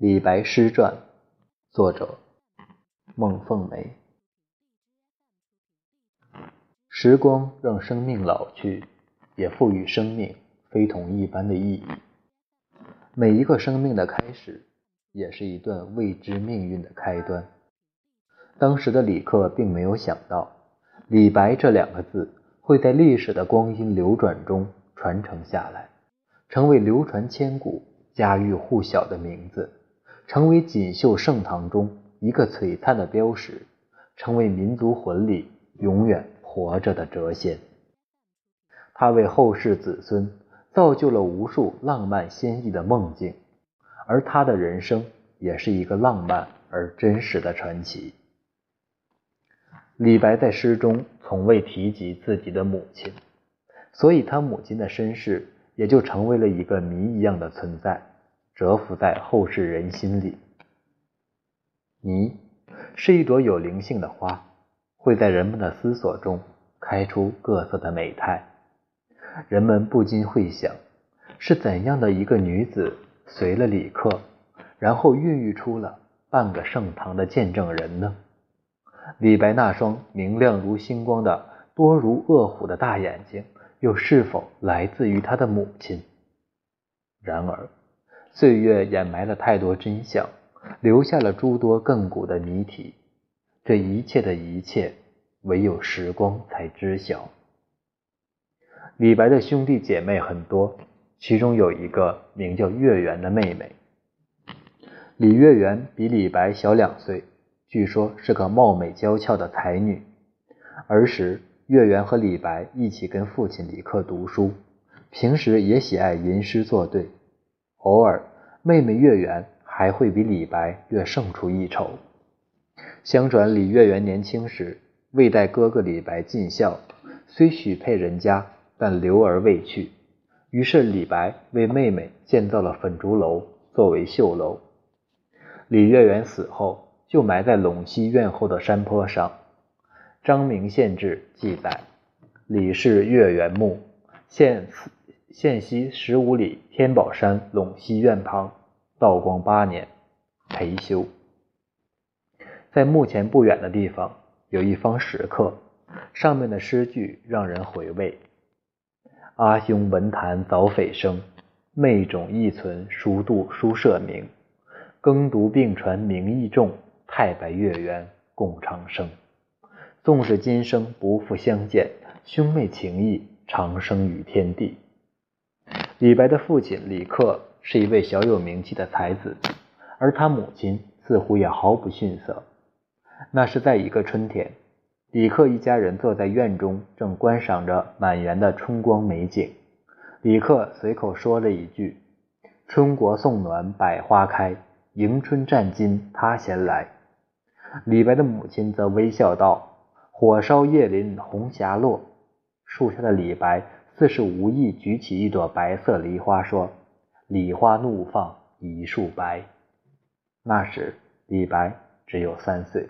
李白诗传，作者孟凤梅。时光让生命老去，也赋予生命非同一般的意义。每一个生命的开始，也是一段未知命运的开端。当时的李克并没有想到，李白这两个字会在历史的光阴流转中传承下来，成为流传千古、家喻户晓的名字。成为锦绣盛唐中一个璀璨的标识，成为民族魂里永远活着的谪仙。他为后世子孙造就了无数浪漫仙逸的梦境，而他的人生也是一个浪漫而真实的传奇。李白在诗中从未提及自己的母亲，所以他母亲的身世也就成为了一个谜一样的存在。蛰伏在后世人心里。你是一朵有灵性的花，会在人们的思索中开出各色的美态。人们不禁会想，是怎样的一个女子随了李克，然后孕育出了半个盛唐的见证人呢？李白那双明亮如星光的多如恶虎的大眼睛，又是否来自于他的母亲？然而。岁月掩埋了太多真相，留下了诸多亘古的谜题。这一切的一切，唯有时光才知晓。李白的兄弟姐妹很多，其中有一个名叫月圆的妹妹。李月圆比李白小两岁，据说是个貌美娇俏的才女。儿时，月圆和李白一起跟父亲李克读书，平时也喜爱吟诗作对。偶尔，妹妹月圆还会比李白略胜出一筹。相传李月圆年轻时未待哥哥李白尽孝，虽许配人家，但留而未去。于是李白为妹妹建造了粉竹楼作为绣楼。李月圆死后，就埋在陇西院后的山坡上。张明县志记载：李氏月圆墓，现县西十五里天宝山陇西院旁，道光八年培修。在墓前不远的地方有一方石刻，上面的诗句让人回味：“阿兄文坛早斐生，妹种亦存书度书社名。耕读并传名义重，太白月圆共长生。纵使今生不复相见，兄妹情谊长生于天地。”李白的父亲李克是一位小有名气的才子，而他母亲似乎也毫不逊色。那是在一个春天，李克一家人坐在院中，正观赏着满园的春光美景。李克随口说了一句：“春国送暖百花开，迎春占金他先来。”李白的母亲则微笑道：“火烧叶林红霞落。”树下的李白。似是无意举起一朵白色梨花，说：“梨花怒放一树白。”那时李白只有三岁。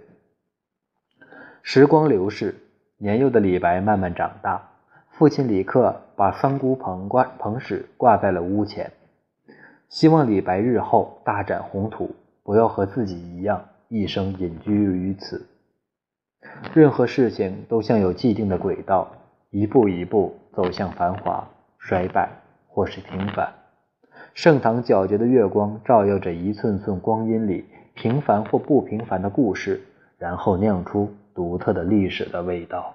时光流逝，年幼的李白慢慢长大。父亲李克把三姑棚挂棚史挂在了屋前，希望李白日后大展宏图，不要和自己一样一生隐居于此。任何事情都像有既定的轨道。一步一步走向繁华、衰败或是平凡。盛唐皎洁的月光照耀着一寸寸光阴里平凡或不平凡的故事，然后酿出独特的历史的味道。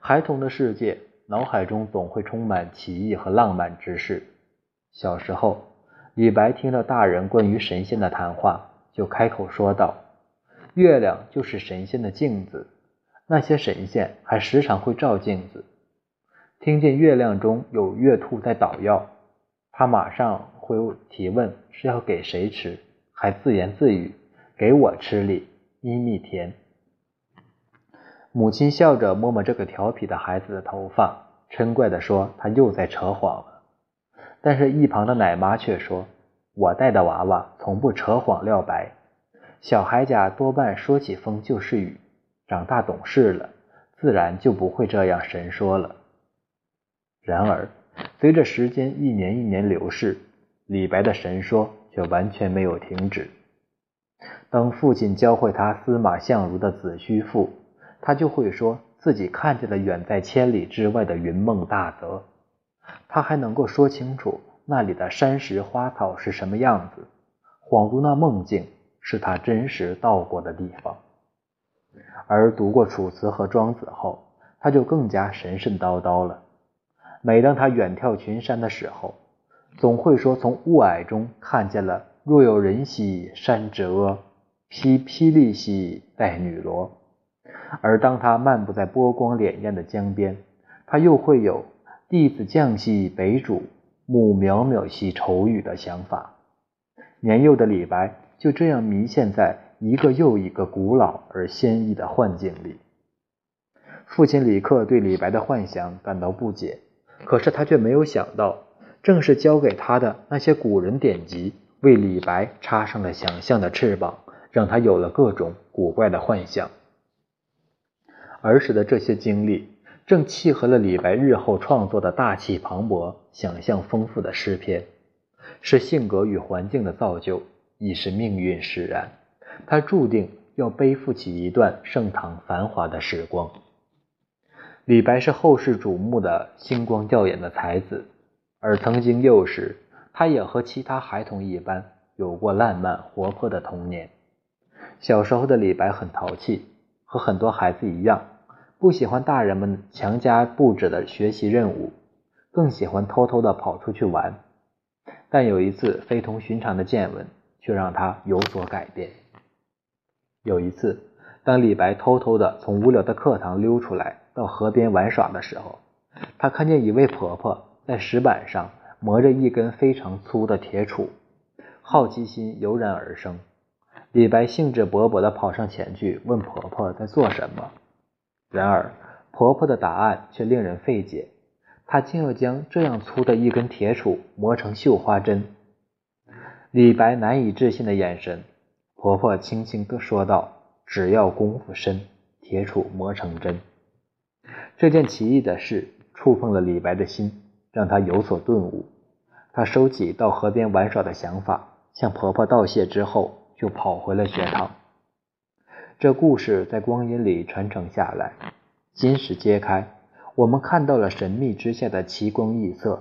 孩童的世界，脑海中总会充满奇异和浪漫之事。小时候，李白听到大人关于神仙的谈话，就开口说道：“月亮就是神仙的镜子。”那些神仙还时常会照镜子，听见月亮中有月兔在捣药，他马上会提问是要给谁吃，还自言自语：“给我吃哩，咪咪甜。”母亲笑着摸摸这个调皮的孩子的头发，嗔怪地说：“他又在扯谎了。”但是，一旁的奶妈却说：“我带的娃娃从不扯谎撂白，小孩家多半说起风就是雨。”长大懂事了，自然就不会这样神说了。然而，随着时间一年一年流逝，李白的神说却完全没有停止。当父亲教会他司马相如的《子虚赋》，他就会说自己看见了远在千里之外的云梦大泽。他还能够说清楚那里的山石花草是什么样子，恍如那梦境是他真实到过的地方。而读过《楚辞》和《庄子》后，他就更加神神叨叨了。每当他远眺群山的时候，总会说从雾霭中看见了“若有人兮山之阿，披霹雳兮带女罗”。而当他漫步在波光潋滟的江边，他又会有“弟子将兮北渚，暮渺渺兮愁雨”的想法。年幼的李白就这样迷陷在。一个又一个古老而鲜异的幻境里，父亲李克对李白的幻想感到不解，可是他却没有想到，正是教给他的那些古人典籍，为李白插上了想象的翅膀，让他有了各种古怪的幻想。儿时的这些经历，正契合了李白日后创作的大气磅礴、想象丰富的诗篇，是性格与环境的造就，亦是命运使然。他注定要背负起一段盛唐繁华的时光。李白是后世瞩目的星光耀眼的才子，而曾经幼时，他也和其他孩童一般，有过烂漫活泼的童年。小时候的李白很淘气，和很多孩子一样，不喜欢大人们强加布置的学习任务，更喜欢偷偷的跑出去玩。但有一次非同寻常的见闻，却让他有所改变。有一次，当李白偷偷的从无聊的课堂溜出来，到河边玩耍的时候，他看见一位婆婆在石板上磨着一根非常粗的铁杵，好奇心油然而生。李白兴致勃勃地跑上前去问婆婆在做什么，然而婆婆的答案却令人费解，她竟要将这样粗的一根铁杵磨成绣花针。李白难以置信的眼神。婆婆轻轻地说道：“只要功夫深，铁杵磨成针。”这件奇异的事触碰了李白的心，让他有所顿悟。他收起到河边玩耍的想法，向婆婆道谢之后，就跑回了学堂。这故事在光阴里传承下来，金石揭开，我们看到了神秘之下的奇光异色。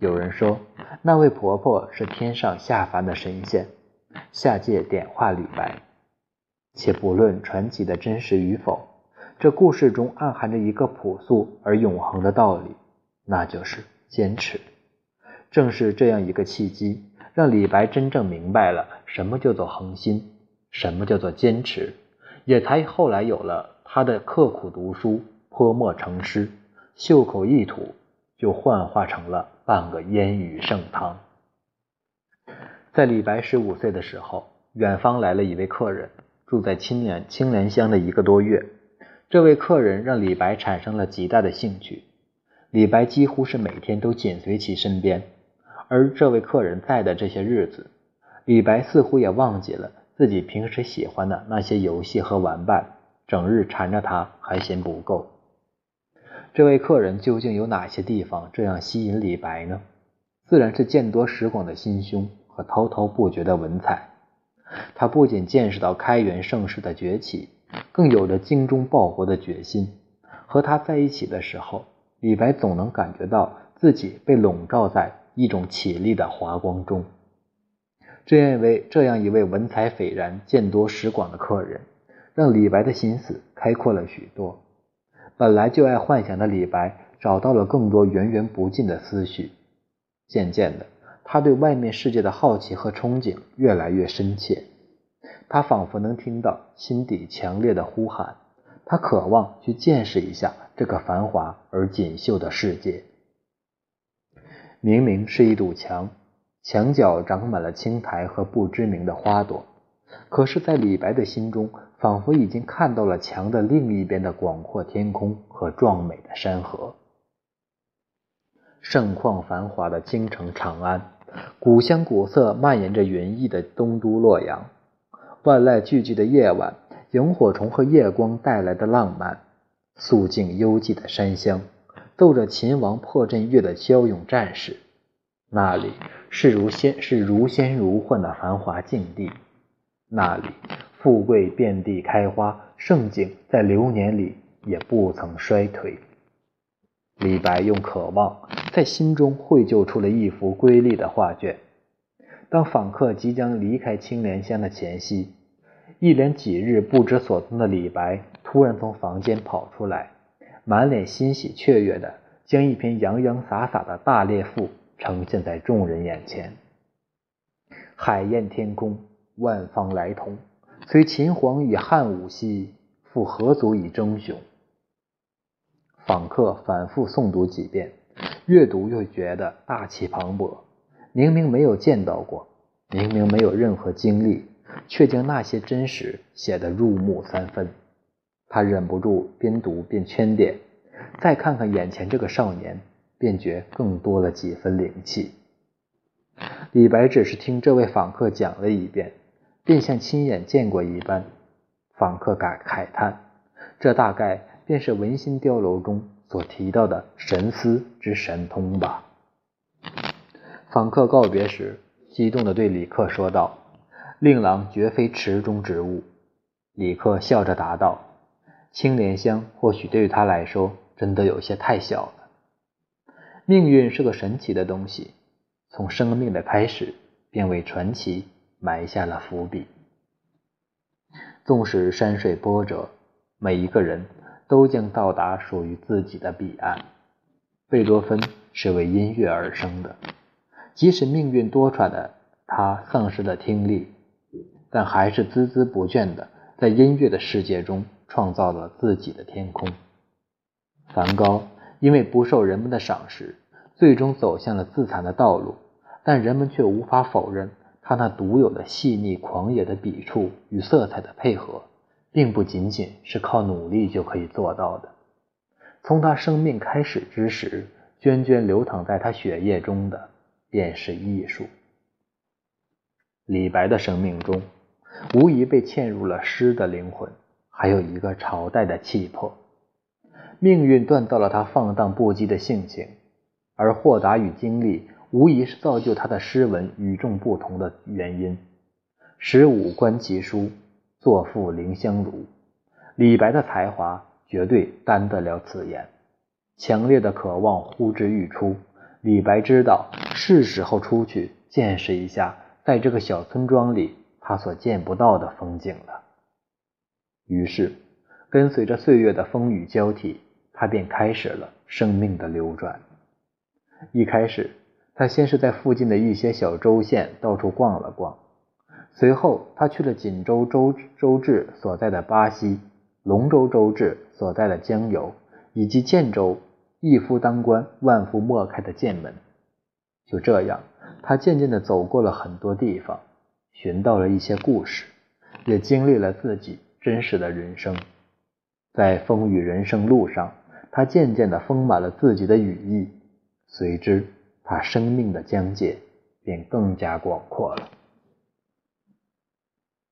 有人说，那位婆婆是天上下凡的神仙。下界点化李白，且不论传奇的真实与否，这故事中暗含着一个朴素而永恒的道理，那就是坚持。正是这样一个契机，让李白真正明白了什么叫做恒心，什么叫做坚持，也才后来有了他的刻苦读书、泼墨成诗，袖口一吐就幻化成了半个烟雨盛唐。在李白十五岁的时候，远方来了一位客人，住在青莲青莲乡的一个多月。这位客人让李白产生了极大的兴趣，李白几乎是每天都紧随其身边。而这位客人在的这些日子，李白似乎也忘记了自己平时喜欢的那些游戏和玩伴，整日缠着他还嫌不够。这位客人究竟有哪些地方这样吸引李白呢？自然是见多识广的心胸。和滔滔不绝的文采，他不仅见识到开元盛世的崛起，更有着精忠报国的决心。和他在一起的时候，李白总能感觉到自己被笼罩在一种绮丽的华光中。这样一位这样一位文采斐然、见多识广的客人，让李白的心思开阔了许多。本来就爱幻想的李白，找到了更多源源不尽的思绪。渐渐的。他对外面世界的好奇和憧憬越来越深切，他仿佛能听到心底强烈的呼喊，他渴望去见识一下这个繁华而锦绣的世界。明明是一堵墙，墙角长满了青苔和不知名的花朵，可是，在李白的心中，仿佛已经看到了墙的另一边的广阔天空和壮美的山河。盛况繁华的京城长安。古香古色蔓延着云翳的东都洛阳，万籁俱寂的夜晚，萤火虫和夜光带来的浪漫，肃静幽寂的山乡，奏着秦王破阵乐的骁勇战士，那里是如仙是如仙如幻的繁华境地，那里富贵遍地开花，盛景在流年里也不曾衰退。李白用渴望在心中绘就出了一幅瑰丽的画卷。当访客即将离开青莲乡的前夕，一连几日不知所踪的李白突然从房间跑出来，满脸欣喜雀跃的将一篇洋洋洒洒的大列赋呈现在众人眼前。海晏天空，万方来同，虽秦皇以汉武兮，复何足以争雄？访客反复诵读几遍，越读越觉得大气磅礴。明明没有见到过，明明没有任何经历，却将那些真实写得入木三分。他忍不住边读边圈点，再看看眼前这个少年，便觉更多了几分灵气。李白只是听这位访客讲了一遍，便像亲眼见过一般。访客感慨叹：这大概……便是文心雕楼中所提到的神思之神通吧。访客告别时，激动地对李克说道：“令郎绝非池中之物。”李克笑着答道：“青莲香或许对于他来说，真的有些太小了。命运是个神奇的东西，从生命的开始，便为传奇埋下了伏笔。纵使山水波折，每一个人。”都将到达属于自己的彼岸。贝多芬是为音乐而生的，即使命运多舛的他丧失了听力，但还是孜孜不倦的在音乐的世界中创造了自己的天空。梵高因为不受人们的赏识，最终走向了自残的道路，但人们却无法否认他那独有的细腻狂野的笔触与色彩的配合。并不仅仅是靠努力就可以做到的。从他生命开始之时，涓涓流淌在他血液中的，便是艺术。李白的生命中，无疑被嵌入了诗的灵魂，还有一个朝代的气魄。命运锻造了他放荡不羁的性情，而豁达与经历，无疑是造就他的诗文与众不同的原因。十五观其书。作赋凌香炉，李白的才华绝对担得了此言。强烈的渴望呼之欲出，李白知道是时候出去见识一下，在这个小村庄里他所见不到的风景了。于是，跟随着岁月的风雨交替，他便开始了生命的流转。一开始，他先是在附近的一些小州县到处逛了逛。随后，他去了锦州州州治所在的巴西，龙州州治所在的江油，以及建州一夫当关，万夫莫开的剑门。就这样，他渐渐地走过了很多地方，寻到了一些故事，也经历了自己真实的人生。在风雨人生路上，他渐渐地丰满了自己的羽翼，随之，他生命的疆界便更加广阔了。